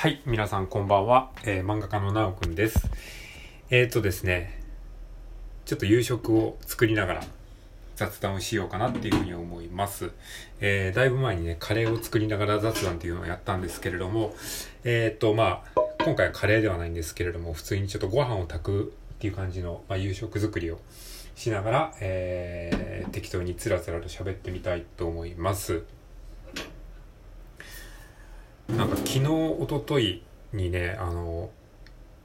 はい、皆さんこんばんは。えー漫画家のなおくんです。えーとですね、ちょっと夕食を作りながら雑談をしようかなっていうふうに思います。えーだいぶ前にね、カレーを作りながら雑談っていうのをやったんですけれども、えーと、まあ、今回はカレーではないんですけれども、普通にちょっとご飯を炊くっていう感じの、まあ、夕食作りをしながら、えー適当につらつらと喋ってみたいと思います。なんか昨日、一昨日にね、あの、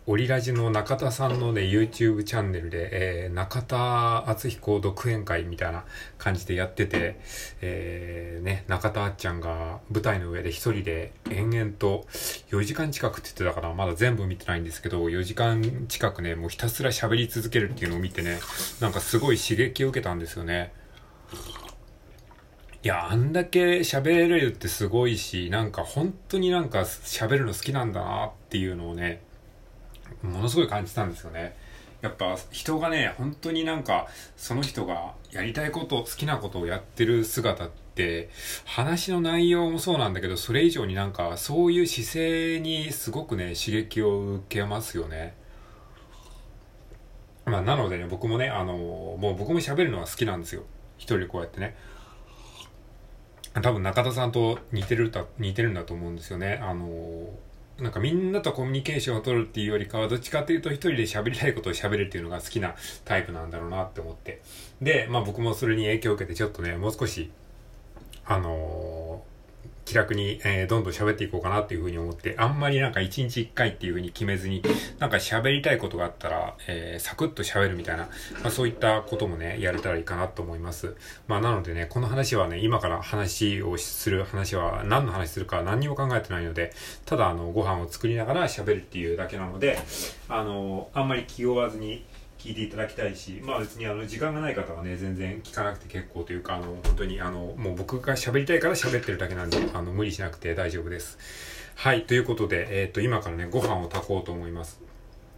オリラジの中田さんのね、YouTube チャンネルで、えー中田敦彦独演会みたいな感じでやってて、えーね、中田あっちゃんが舞台の上で一人で延々と4時間近くって言ってたから、まだ全部見てないんですけど、4時間近くね、もうひたすら喋り続けるっていうのを見てね、なんかすごい刺激を受けたんですよね。いや、あんだけ喋れるってすごいし、なんか本当になんか喋るの好きなんだなっていうのをね、ものすごい感じたんですよね。やっぱ人がね、本当になんかその人がやりたいこと、好きなことをやってる姿って、話の内容もそうなんだけど、それ以上になんかそういう姿勢にすごくね、刺激を受けますよね。まあ、なのでね、僕もね、あの、もう僕も喋るのは好きなんですよ。一人でこうやってね。多分中田さんと似てる、似てるんだと思うんですよね。あの、なんかみんなとコミュニケーションを取るっていうよりかは、どっちかっていうと一人で喋りたいことを喋るっていうのが好きなタイプなんだろうなって思って。で、まあ僕もそれに影響を受けてちょっとね、もう少し、あの気楽に、えーどんどん喋っていこうかなっていうふうに思って、あんまりなんか一日一回っていうふうに決めずに、なんか喋りたいことがあったら、えーサクッと喋るみたいな、まあそういったこともね、やれたらいいかなと思います。まあなのでね、この話はね、今から話をする話は何の話するか何にも考えてないので、ただあの、ご飯を作りながら喋るっていうだけなので、あの、あんまり気負わずに、聞いていただきたいし、まあ別にあの時間がない方はね、全然聞かなくて結構というか、あの、本当にあの、もう僕が喋りたいから喋ってるだけなんで、あの、無理しなくて大丈夫です。はい、ということで、えっ、と、今からね、ご飯を炊こうと思います。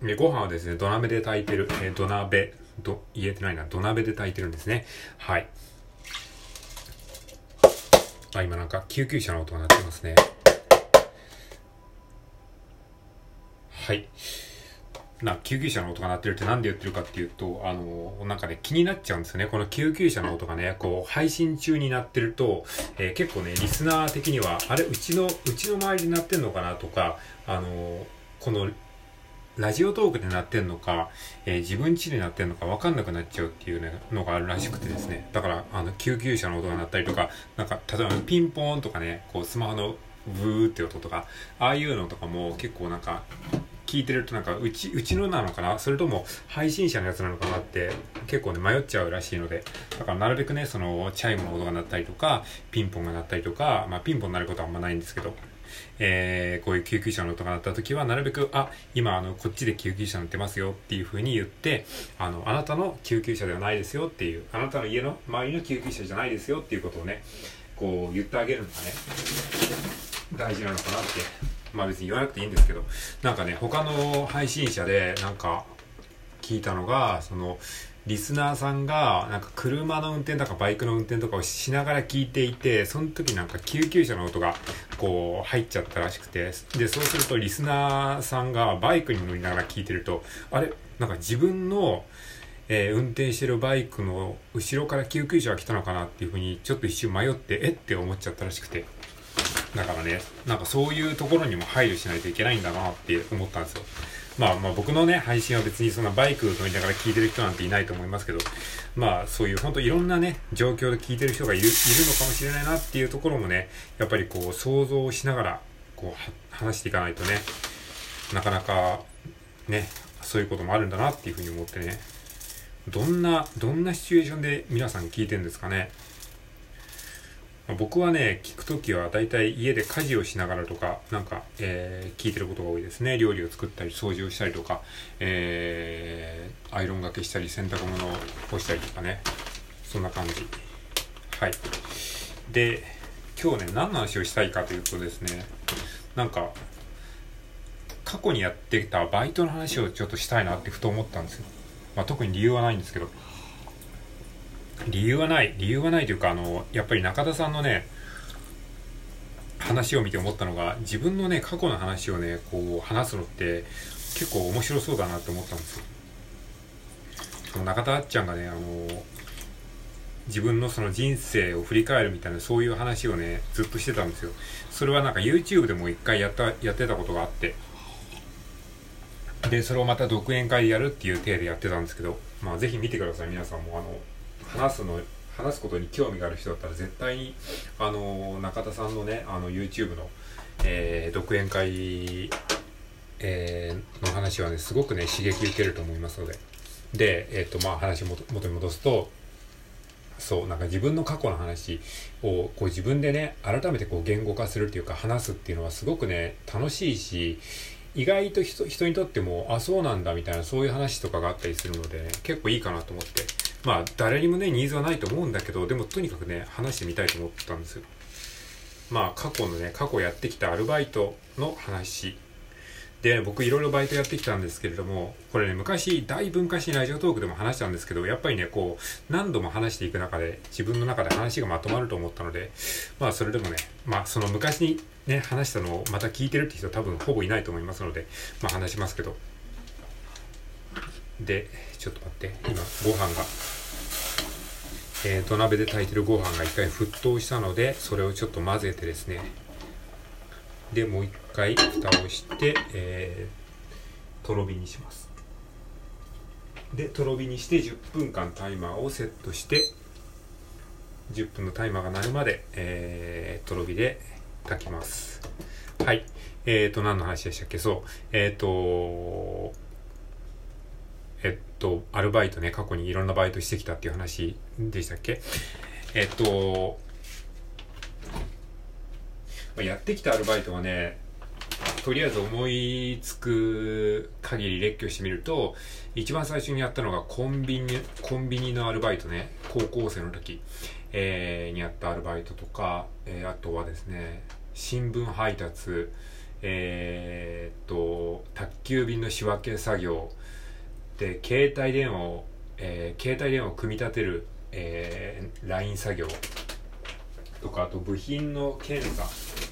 で、ご飯はですね、土鍋で炊いてる、えー土鍋、ど、言えてないな、土鍋で炊いてるんですね。はい。あ、今なんか救急車の音が鳴ってますね。はい。な、救急車の音が鳴ってるってなんで言ってるかっていうと、あの、なんかね、気になっちゃうんですよね。この救急車の音がね、こう、配信中になってると、えー結構ね、リスナー的には、あれ、うちの、うちの周りになってんのかなとか、あの、この、ラジオトークで鳴ってんのか、えー自分家で鳴ってんのか分かんなくなっちゃうっていうね、のがあるらしくてですね。だから、あの、救急車の音が鳴ったりとか、なんか、例えばピンポーンとかね、こう、スマホのブーって音とか、ああいうのとかも結構なんか、聞いてるとなんか、うち、うちのなのかな？それとも配信者のやつなのかなって結構ね迷っちゃうらしいので、だからなるべくね、そのチャイムの音が鳴ったりとか、ピンポンが鳴ったりとか、まあピンポン鳴ることはあんまないんですけど、えーこういう救急車の音が鳴った時はなるべく、あ、今あの、こっちで救急車鳴ってますよっていう風に言って、あの、あなたの救急車ではないですよっていう、あなたの家の周りの救急車じゃないですよっていうことをね、こう言ってあげるのがね、大事なのかなって。まあ別に言わなくていいんですけど、なんかね、他の配信者でなんか聞いたのが、その、リスナーさんが、なんか車の運転とかバイクの運転とかをしながら聞いていて、その時なんか救急車の音がこう入っちゃったらしくて、で、そうするとリスナーさんがバイクに乗りながら聞いてると、あれ？なんか自分の、えー運転してるバイクの後ろから救急車が来たのかなっていうふうにちょっと一瞬迷って、え？って思っちゃったらしくて。だからね、なんかそういうところにも配慮しないといけないんだなって思ったんですよ。まあまあ僕のね、配信は別にそんなバイク乗りながら聞いてる人なんていないと思いますけど、まあそういう本当いろんなね、状況で聞いてる人がいる、いるのかもしれないなっていうところもね、やっぱりこう想像しながら、こう話していかないとね、なかなかね、そういうこともあるんだなっていうふうに思ってね、どんな、どんなシチュエーションで皆さん聞いてるんですかね。ま僕はね、聞くときは大体家で家事をしながらとか、なんか、えー聞いてることが多いですね。料理を作ったり、掃除をしたりとか、えーアイロンがけしたり、洗濯物を干したりとかね。そんな感じ。はい。で、今日ね、何の話をしたいかというとですね、なんか、過去にやってきたバイトの話をちょっとしたいなってふと思ったんですよ。まあ、特に理由はないんですけど。理由はない。理由はないというか、あの、やっぱり中田さんのね、話を見て思ったのが、自分のね、過去の話をね、こう、話すのって結構面白そうだなって思ったんですよ。その中田あっちゃんがね、あの、自分のその人生を振り返るみたいなそういう話をね、ずっとしてたんですよ。それはなんか YouTube でも一回やった、やってたことがあって、で、それをまた独演会でやるっていう体でやってたんですけど、まあぜひ見てください、皆さんも。あの、話すの、話すことに興味がある人だったら絶対に、あの、中田さんのね、あの YouTube の、えー、独演会、えー、の話はね、すごくね、刺激受けると思いますので。で、えっ、ー、と、まあ話元に戻すと、そう、なんか自分の過去の話をこう自分でね、改めてこう言語化するっていうか話すっていうのはすごくね、楽しいし、意外と人人にとっても、あ、そうなんだみたいなそういう話とかがあったりするので、ね、結構いいかなと思って。まあ、誰にもね、ニーズはないと思うんだけど、でもとにかくね、話してみたいと思ったんですよ。まあ、過去のね、過去やってきたアルバイトの話で、僕いろいろバイトやってきたんですけれども、これね、昔、だいぶ昔ラジオトークでも話したんですけど、やっぱりね、こう、何度も話していく中で、自分の中で話がまとまると思ったので、まあ、それでもね、まあ、その昔にね、話したのをまた聞いてるって人多分ほぼいないと思いますので、まあ、話しますけど。で、ちょっと待って、今、ご飯が、えー、土鍋で炊いてるご飯が一回沸騰したので、それをちょっと混ぜてですね、で、もう一回蓋をして、えー、とろ火にします。でとろ火にして10分間タイマーをセットして10分のタイマーが鳴るまで、えー、とろ火で炊きます。はい。えーと何の話でしたっけ？そう。えっ、ー、とえっとアルバイトね過去にいろんなバイトしてきたっていう話でしたっけ？えっとやってきたアルバイトはねとりあえず思いつく限り列挙してみると、一番最初にやったのがコンビニ、コンビニのアルバイトね、高校生の時、えー、にやったアルバイトとか、えー、あとはですね、新聞配達、えー、っと、宅急便の仕分け作業、で、携帯電話を、えー、携帯電話を組み立てる、えー、LINE 作業。とか、あと部品の検査、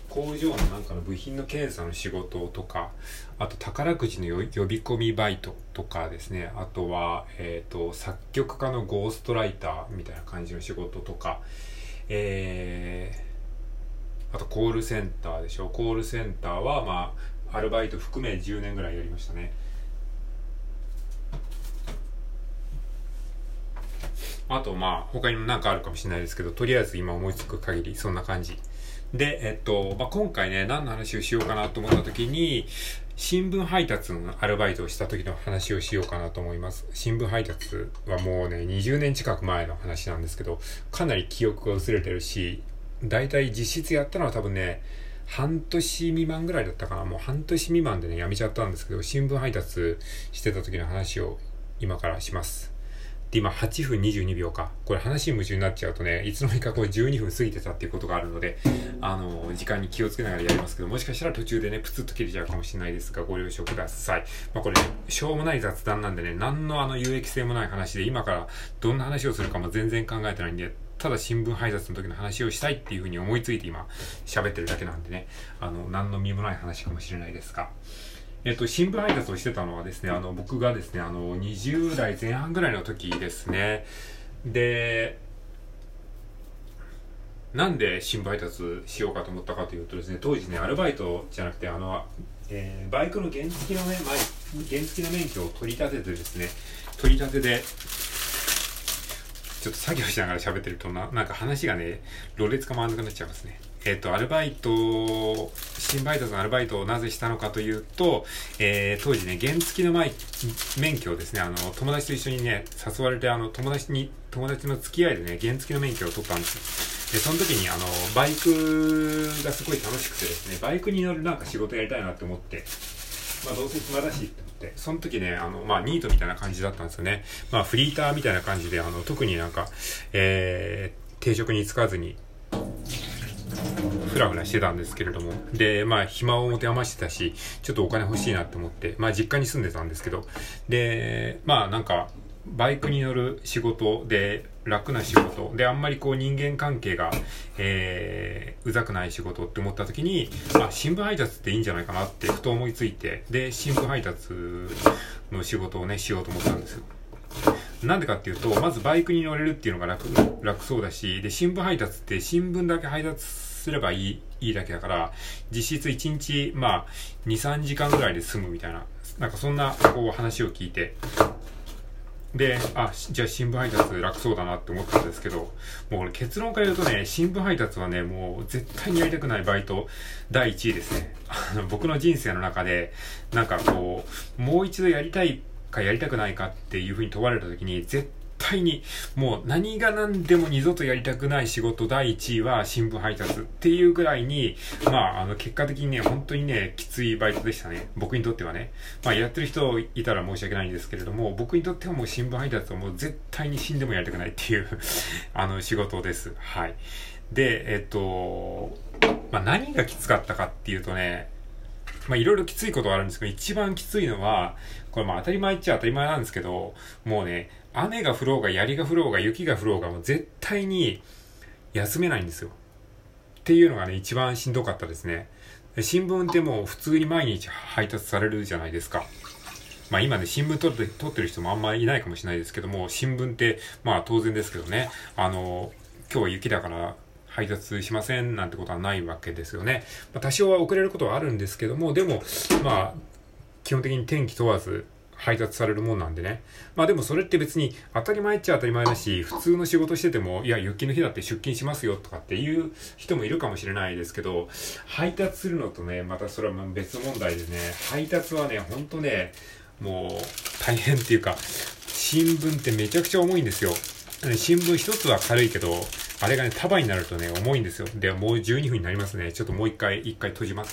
工場のなんかの部品の検査の仕事とか、あと宝くじの呼び込みバイトとかですね、あとは、えっ、ー、と、作曲家のゴーストライターみたいな感じの仕事とか、えー、あとコールセンターでしょ。コールセンターは、まあ、アルバイト含め10年ぐらいやりましたね。あと、まあ、他にも何かあるかもしれないですけど、とりあえず今思いつく限り、そんな感じ。で、えっと、まあ、今回ね、何の話をしようかなと思った時に、新聞配達のアルバイトをした時の話をしようかなと思います。新聞配達はもうね、20年近く前の話なんですけど、かなり記憶が薄れてるし、だいたい実質やったのは多分ね、半年未満ぐらいだったかな。もう半年未満でね、やめちゃったんですけど、新聞配達してた時の話を今からします。で、今8分22秒か。これ話に夢中になっちゃうとね、いつの間にかこれ12分過ぎてたっていうことがあるので、あの、時間に気をつけながらやりますけど、もしかしたら途中でね、プツッと切れちゃうかもしれないですが、ご了承ください。まあこれ、ね、しょうもない雑談なんでね、何のあの有益性もない話で、今からどんな話をするかも全然考えてないんで、ただ新聞配達の時の話をしたいっていうふうに思いついて今喋ってるだけなんでね、あの、何の身もない話かもしれないですが。えっと、新聞配達をしてたのはですね、あの、僕がですね、あの、20代前半ぐらいの時ですね。で、なんで新聞配達しようかと思ったかというとですね、当時ね、アルバイトじゃなくて、あの、えー、バイクの原付のね、原付の免許を取り立ててですね、取り立てで、ちょっと作業しながら喋ってるとな、なんか話がね、ろれつか回らなくなっちゃいますね。えっ、ー、と、アルバイト、新バイトのアルバイトをなぜしたのかというと、えー、当時ね、原付きの前、免許をですね、あの、友達と一緒にね、誘われて、あの、友達に、友達の付き合いでね、原付きの免許を取ったんですよ。で、その時に、あの、バイクがすごい楽しくてですね、バイクに乗るなんか仕事やりたいなって思って、まあ、どうせ暇だしって思って、その時ね、あの、まあ、ニートみたいな感じだったんですよね。まあ、フリーターみたいな感じで、あの、特になんか、えー、定職に就かずに、ふらふらしてたんですけれども、で、まあ、暇を持て余してたし、ちょっとお金欲しいなって思って、まあ、実家に住んでたんですけど、で、まあ、なんか、バイクに乗る仕事で、楽な仕事。であんまりこう人間関係が、えー、うざくない仕事って思った時にあ新聞配達っていいんじゃないかなってふと思いついて。で新聞配達の仕事をねしようと思ったんですよ。なんでかっていうとまずバイクに乗れるっていうのが楽楽そうだしで新聞配達って新聞だけ配達すればいいいいだけだから実質1日まあ23時間ぐらいで済むみたいななんかそんなこう話を聞いてで、あ、じゃあ新聞配達楽そうだなって思ったんですけど、もう結論から言うとね、新聞配達はね、もう絶対にやりたくないバイト第1位ですね。あの、僕の人生の中で、なんかこう、もう一度やりたいかやりたくないかっていうふうに問われた時に、絶対にもう何が何でも二度とやりたくない仕事第1位は新聞配達っていうぐらいに、まあ、あの、結果的にね、本当にね、きついバイトでしたね。僕にとってはね。まあ、やってる人いたら申し訳ないんですけれども、僕にとってはもう新聞配達はもう絶対に死んでもやりたくないっていう あの、仕事です。はい。で、えっと、まあ、何がきつかったかっていうとね、まあいろいろきついことはあるんですけど、一番きついのは、これまあ当たり前っちゃ当たり前なんですけど、もうね、雨が降ろうが槍が降ろうが雪が降ろうがもう絶対に休めないんですよ。っていうのがね、一番しんどかったですね。新聞ってもう普通に毎日配達されるじゃないですか。まあ今ね、新聞撮って撮ってる人もあんまりいないかもしれないですけども、新聞ってまあ当然ですけどね、あの、今日は雪だから配達しませんなんてことはないわけですよね。まあ、多少は遅れることはあるんですけども、でも、まあ、基本的に天気問わず配達されるもんなんでね。まあでもそれって別に当たり前っちゃ当たり前だし、普通の仕事してても、いや、雪の日だって出勤しますよとかっていう人もいるかもしれないですけど、配達するのとね、またそれは別問題でね、配達はね、ほんとね、もう大変っていうか、新聞ってめちゃくちゃ重いんですよ。新聞一つは軽いけど、あれがね、束になるとね、重いんですよ。で、もう12分になりますね。ちょっともう一回、一回閉じます。